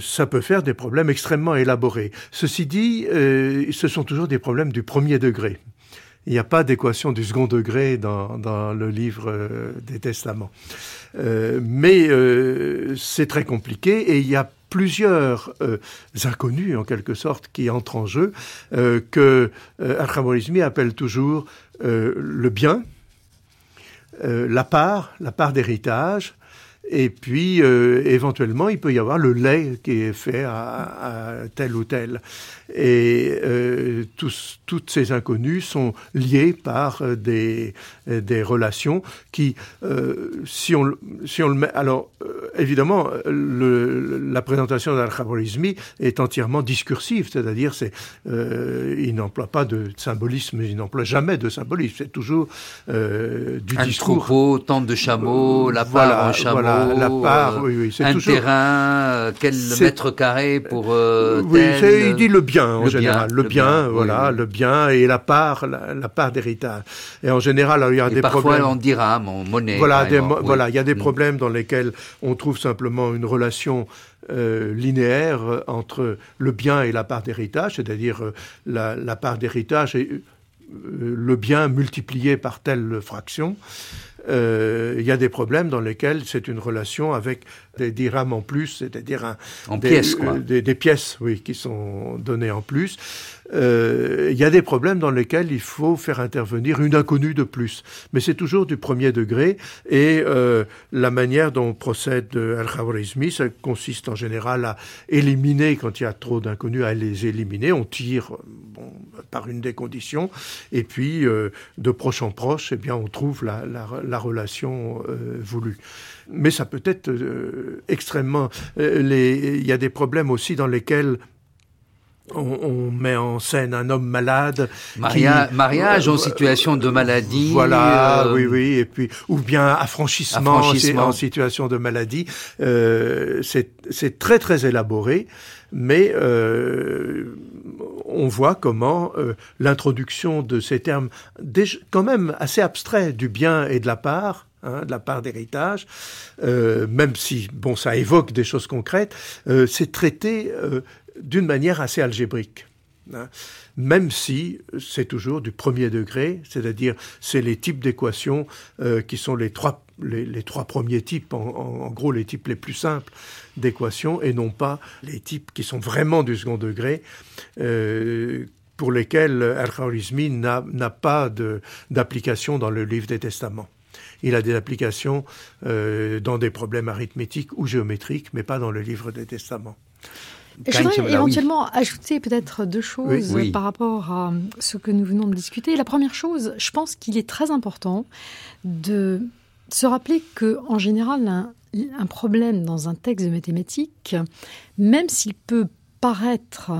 ça peut faire des problèmes extrêmement élaborés. Ceci dit, ce sont toujours des problèmes du premier degré. Il n'y a pas d'équation du second degré dans, dans le livre euh, des testaments. Euh, mais euh, c'est très compliqué et il y a plusieurs euh, inconnus en quelque sorte qui entrent en jeu que euh, appelle toujours le bien, la part, la part d'héritage, et puis, éventuellement, il peut y avoir le lait qui est fait à tel ou tel. Et euh, tous, toutes ces inconnus sont liés par euh, des, des relations qui, euh, si, on, si on le met... Alors, euh, évidemment, le, la présentation d'Al-Khawarizmi est entièrement discursive, c'est-à-dire c'est il n'emploie pas de symbolisme, il n'emploie jamais de symbolisme, c'est toujours du Un discours. troupeau, tente de chameaux, la part Voilà, en chameau, voilà, la part, oui, oui, un toujours- terrain, euh, quel mètre carré pour euh, oui, tel, il dit le bien en le général, bien, le, le bien, bien, voilà, oui. le bien et la part, la, la part d'héritage. Et en général, il y a Et des parfois problèmes. en dirham, en monnaie. Voilà, des, carrément, mo- oui. voilà, il y a des Mm. problèmes dans lesquels on trouve simplement une relation euh, linéaire euh, entre le bien et la part d'héritage, c'est-à-dire euh, la, la part d'héritage et euh, le bien multiplié par telle fraction. Euh, il y a des problèmes dans lesquels c'est une relation avec des dirhams en plus, c'est-à-dire un, En des, pièces, quoi. euh, des, des pièces, oui, qui sont données en plus. Euh, Il y a des problèmes dans lesquels il faut faire intervenir une inconnue de plus, mais c'est toujours du premier degré. Et euh, la manière dont procède Al-Khawarizmi, ça consiste en général à éliminer, quand il y a trop d'inconnus, à les éliminer. On tire bon, par une des conditions, et puis euh, de proche en proche, eh bien, on trouve la, la, la relation voulue. Mais ça peut être euh, extrêmement. euh, les- Il y a des problèmes aussi dans lesquels on, on met en scène un homme malade. Maria- qui- mariage en euh, situation de maladie. Voilà, euh, oui, oui, et puis ou bien affranchissement, Affranchissement. en situation de maladie. Euh, c'est très très élaboré, mais euh, on voit comment euh, l'introduction de ces termes, quand même assez abstraits, du bien et de la part. Hein, de la part d'héritage, euh, même si bon, ça évoque des choses concrètes, euh, c'est traité euh, d'une manière assez algébrique. hein. Même si c'est toujours du premier degré, c'est-à-dire c'est les types d'équations qui sont les trois, les, trois premiers types, en, gros les types les plus simples d'équations, et non pas les types qui sont vraiment du second degré, pour lesquels Al-Khwarizmi n'a pas d'application dans le livre des testaments. Il a des applications euh, dans des problèmes arithmétiques ou géométriques, mais pas dans le livre des testaments. Je voudrais éventuellement ajouter peut-être deux choses Oui. Oui. par rapport à ce que nous venons de discuter. La première chose, je pense qu'il est très important de se rappeler que, en général, un, un problème dans un texte de mathématiques, même s'il peut paraître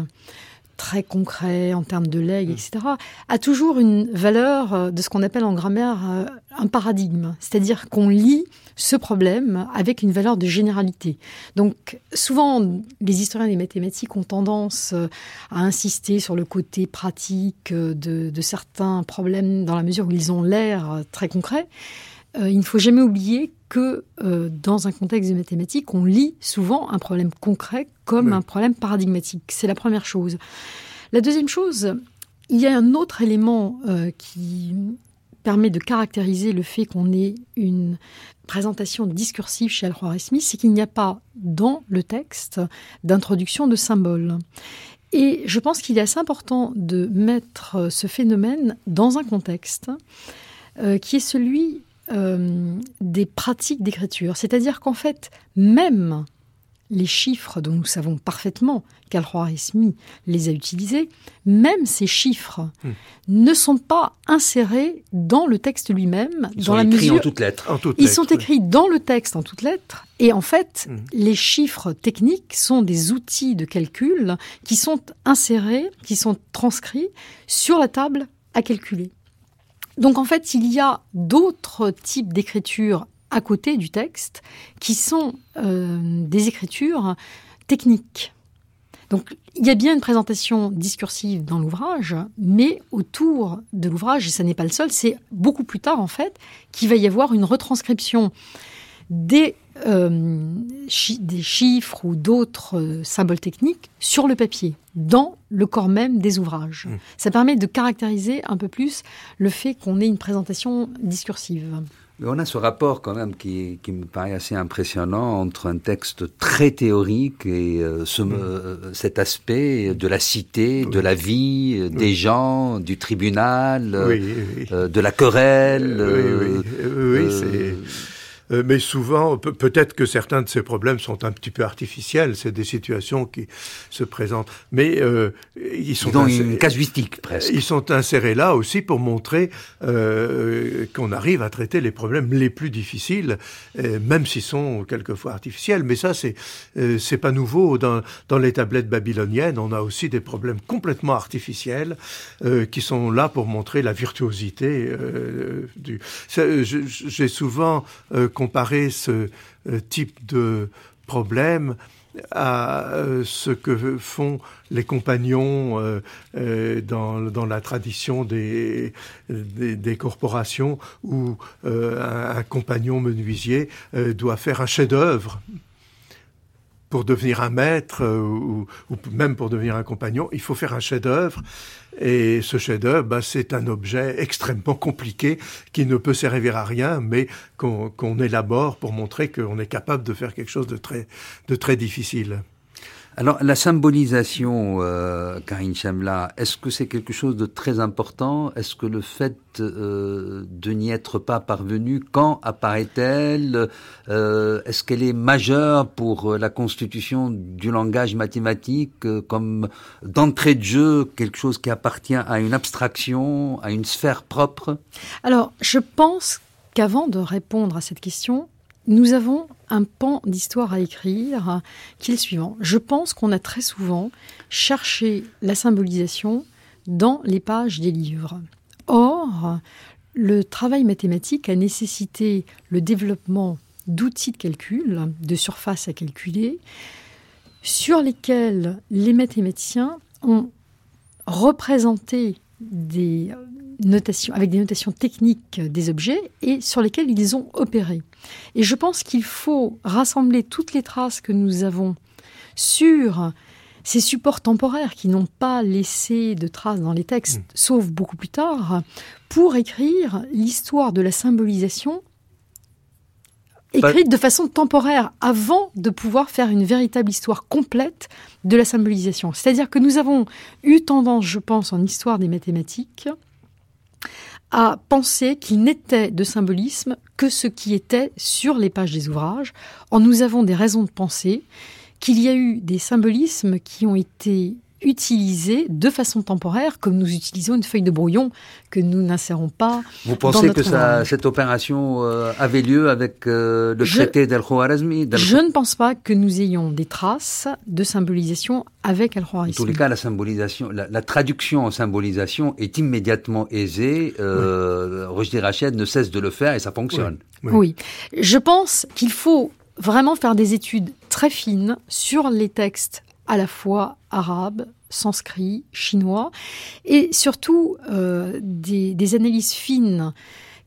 très concret en termes de legs, etc., a toujours une valeur euh, de ce qu'on appelle en grammaire euh, un paradigme. C'est-à-dire qu'on lit ce problème avec une valeur de généralité. Donc, souvent, les historiens des mathématiques ont tendance euh, à insister sur le côté pratique de, de certains problèmes dans la mesure où ils ont l'air très concrets. Il ne faut jamais oublier que euh, dans un contexte de mathématiques, on lit souvent un problème concret comme Oui. un problème paradigmatique. C'est la première chose. La deuxième chose, il y a un autre élément euh, qui permet de caractériser le fait qu'on ait une présentation discursive chez Al-Khwarizmi, c'est qu'il n'y a pas dans le texte d'introduction de symboles. Et je pense qu'il est assez important de mettre ce phénomène dans un contexte euh, qui est celui euh, des pratiques d'écriture. C'est-à-dire qu'en fait, même les chiffres dont nous savons parfaitement qu'Al-Khwarizmi les a utilisés, même ces chiffres Hmm. ne sont pas insérés dans le texte lui-même, Ils dans sont la écrits mesure en toutes lettres. En toutes ils lettres, sont oui. écrits dans le texte en toutes lettres et en fait, Mm. les chiffres techniques sont des outils de calcul qui sont insérés, qui sont transcrits sur la table à calculer. Donc en fait, il y a d'autres types d'écriture à côté du texte qui sont euh, des écritures techniques. Donc il y a bien une présentation discursive dans l'ouvrage, mais autour de l'ouvrage, et ça n'est pas le seul, c'est beaucoup plus tard en fait qu'il va y avoir une retranscription des, euh, chi- des chiffres ou d'autres euh, symboles techniques sur le papier, dans le corps même des ouvrages. Mm. Ça permet de caractériser un peu plus le fait qu'on ait une présentation discursive. Mais on a ce rapport quand même qui, qui me paraît assez impressionnant entre un texte très théorique et euh, ce, euh, cet aspect de la cité, de la vie, euh, des gens, du tribunal, Oui, oui. euh, de la querelle. Euh, oui, euh, oui, euh, mais souvent, pe- peut-être que certains de ces problèmes sont un petit peu artificiels. C'est des situations qui se présentent, mais euh, ils sont dans une casuistique presque. Ils sont insérés là aussi pour montrer euh, qu'on arrive à traiter les problèmes les plus difficiles, euh, même s'ils sont quelquefois artificiels. Mais ça, c'est euh, c'est pas nouveau. Dans, dans les tablettes babyloniennes, on a aussi des problèmes complètement artificiels euh, qui sont là pour montrer la virtuosité euh, du. J'ai souvent comparé ce euh, type de problème à euh, ce que font les compagnons euh, dans, dans la tradition des, des, corporations où un, compagnon menuisier doit faire un chef-d'œuvre pour devenir un maître euh, ou, même pour devenir un compagnon, il faut faire un chef-d'œuvre. Et ce chef-d'œuvre, bah, c'est un objet extrêmement compliqué qui ne peut servir à rien, mais qu'on qu'on élabore pour montrer qu'on est capable de faire quelque chose de très, de très difficile. Alors, la symbolisation, euh, Karine Chamla, est-ce que c'est quelque chose de très important? Est-ce que le fait euh, de n'y être pas parvenu, quand apparaît-elle? Euh, Est-ce qu'elle est majeure pour euh, la constitution du langage mathématique euh, comme d'entrée de jeu, quelque chose qui appartient à une abstraction, à une sphère propre? Alors, je pense qu'avant de répondre à cette question, nous avons un pan d'histoire à écrire qui est le suivant. Je pense qu'on a très souvent cherché la symbolisation dans les pages des livres. Or, le travail mathématique a nécessité le développement d'outils de calcul, de surfaces à calculer, sur lesquels les mathématiciens ont représenté des notations, avec des notations techniques des objets et sur lesquels ils ont opéré. Et je pense qu'il faut rassembler toutes les traces que nous avons sur ces supports temporaires qui n'ont pas laissé de traces dans les textes, sauf beaucoup plus tard, pour écrire l'histoire de la symbolisation écrite de façon temporaire avant de pouvoir faire une véritable histoire complète de la symbolisation. C'est-à-dire que nous avons eu tendance, je pense, en histoire des mathématiques, à penser qu'il n'était de symbolisme que ce qui était sur les pages des ouvrages. Or, nous avons des raisons de penser qu'il y a eu des symbolismes qui ont été utilisés de façon temporaire, comme nous utilisons une feuille de brouillon que nous n'insérons pas. Vous dans pensez notre que ça, cette opération euh, avait lieu avec euh, le Je- traité d'Al-Khwarazmi d'Al- Je ne pense pas que nous ayons des traces de symbolisation avec En Al-Khwarizmi. tous les cas, la symbolisation, la, la traduction en symbolisation est immédiatement aisée. Euh, Rushdie Rached ne cesse de le faire et ça fonctionne. Oui. Oui. Je pense qu'il faut vraiment faire des études très fines sur les textes à la fois arabes, sanskrit, chinois, et surtout euh, des, analyses fines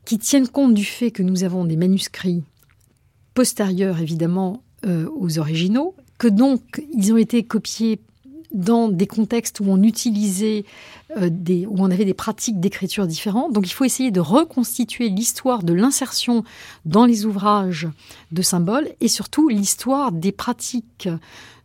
qui tiennent compte du fait que nous avons des manuscrits postérieurs évidemment euh, aux originaux, que donc ils ont été copiés dans des contextes où on utilisait euh, des, où on avait des pratiques d'écriture différentes. Donc il faut essayer de reconstituer l'histoire de l'insertion dans les ouvrages de symboles et surtout l'histoire des pratiques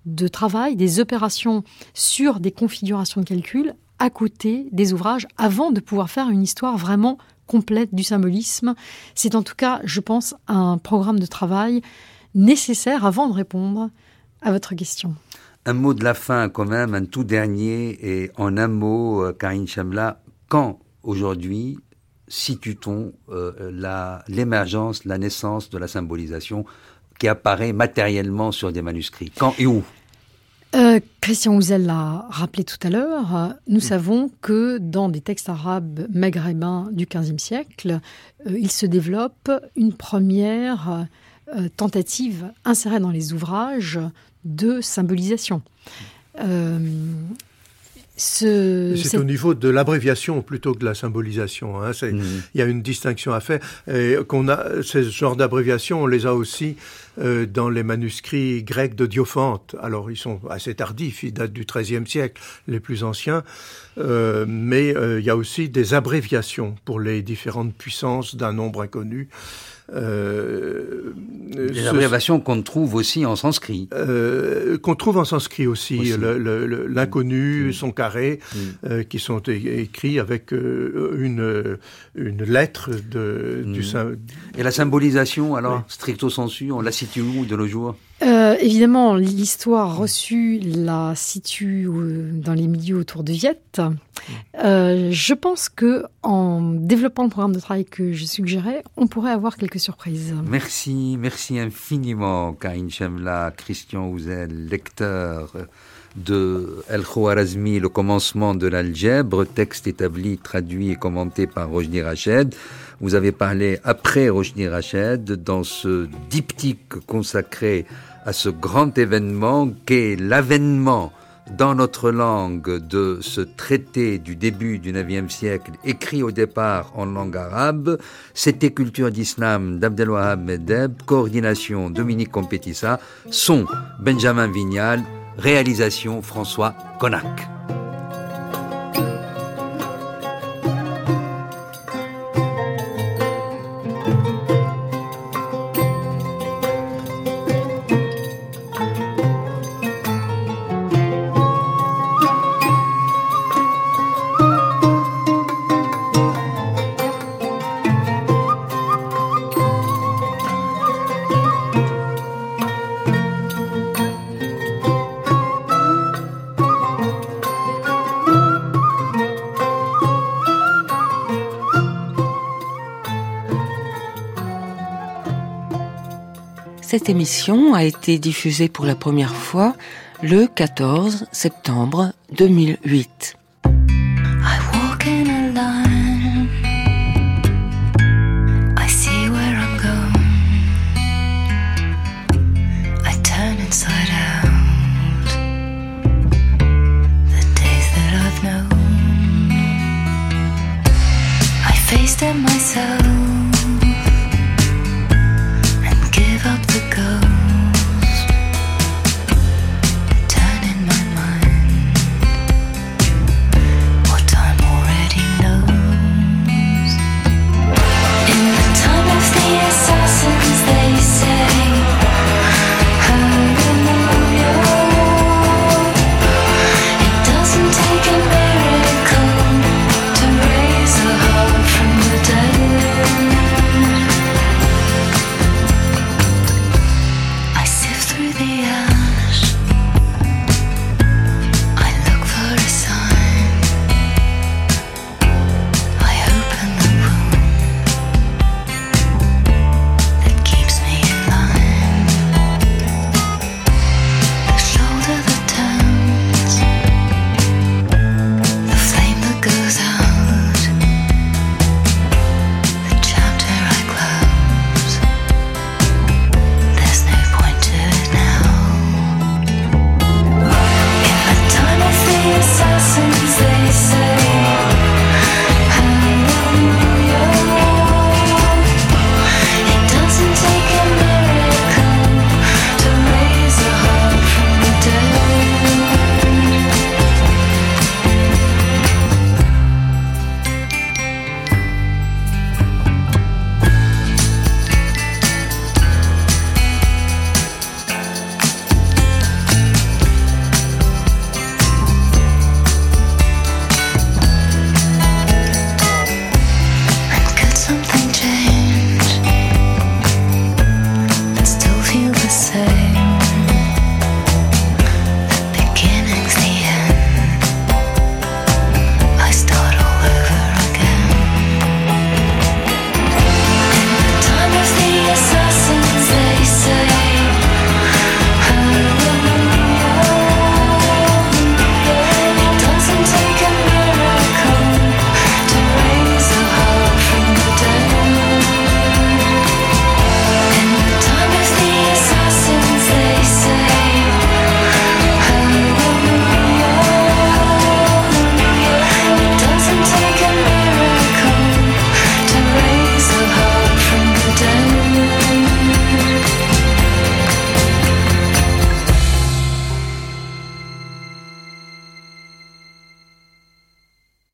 de travail, des opérations sur des configurations de calcul à côté des ouvrages avant de pouvoir faire une histoire vraiment complète du symbolisme. C'est en tout cas, je pense, un programme de travail nécessaire avant de répondre à votre question. Un mot de la fin quand même, un tout dernier, et en un mot, euh, Karine Chamla, quand aujourd'hui situe-t-on euh, l'émergence, la naissance de la symbolisation qui apparaît matériellement sur des manuscrits Quand et où? Euh, Christian Ouzel l'a rappelé tout à l'heure, nous mm. savons que dans des textes arabes maghrébins du XVe siècle, euh, il se développe une première euh, tentative insérée dans les ouvrages de symbolisation. C'est au niveau de l'abréviation plutôt que de la symbolisation. Hein. Mhm. Il y a une distinction à faire. Et qu'on a ce genre d'abréviation, on les a aussi euh, dans les manuscrits grecs de Diophante. Alors ils sont assez tardifs, ils datent du XIIIe siècle, les plus anciens. Euh, mais euh, il y a aussi des abréviations pour les différentes puissances d'un nombre inconnu. Euh, Des abréviations qu'on trouve aussi en sanskrit. Euh, qu'on trouve en sanskrit aussi, l'inconnu, mm. son carré, mm. euh, qui sont écrits avec euh, une, une lettre de, du... Mm. Et la symbolisation, alors, stricto sensu, on la situe où de nos jours? Euh, évidemment, l'histoire reçue la situe euh, dans les milieux autour de Viette. Euh, je pense que en développant le programme de travail que je suggérais, on pourrait avoir quelques surprises. Merci, merci infiniment, Kain Chemla, Christian Ouzel, lecteur de El Khwarazmi, Le commencement de l'algèbre, texte établi, traduit et commenté par Rojni Rached. Vous avez parlé après Rojni Rached dans ce diptyque consacré à ce grand événement qu'est l'avènement dans notre langue de ce traité du début du IXe siècle, écrit au départ en langue arabe, c'était Culture d'Islam d'Abdelwahab Medeb, coordination Dominique Compétissa, son Benjamin Vignal, réalisation François Connac. Cette émission a été diffusée pour la première fois le 14 septembre 2008.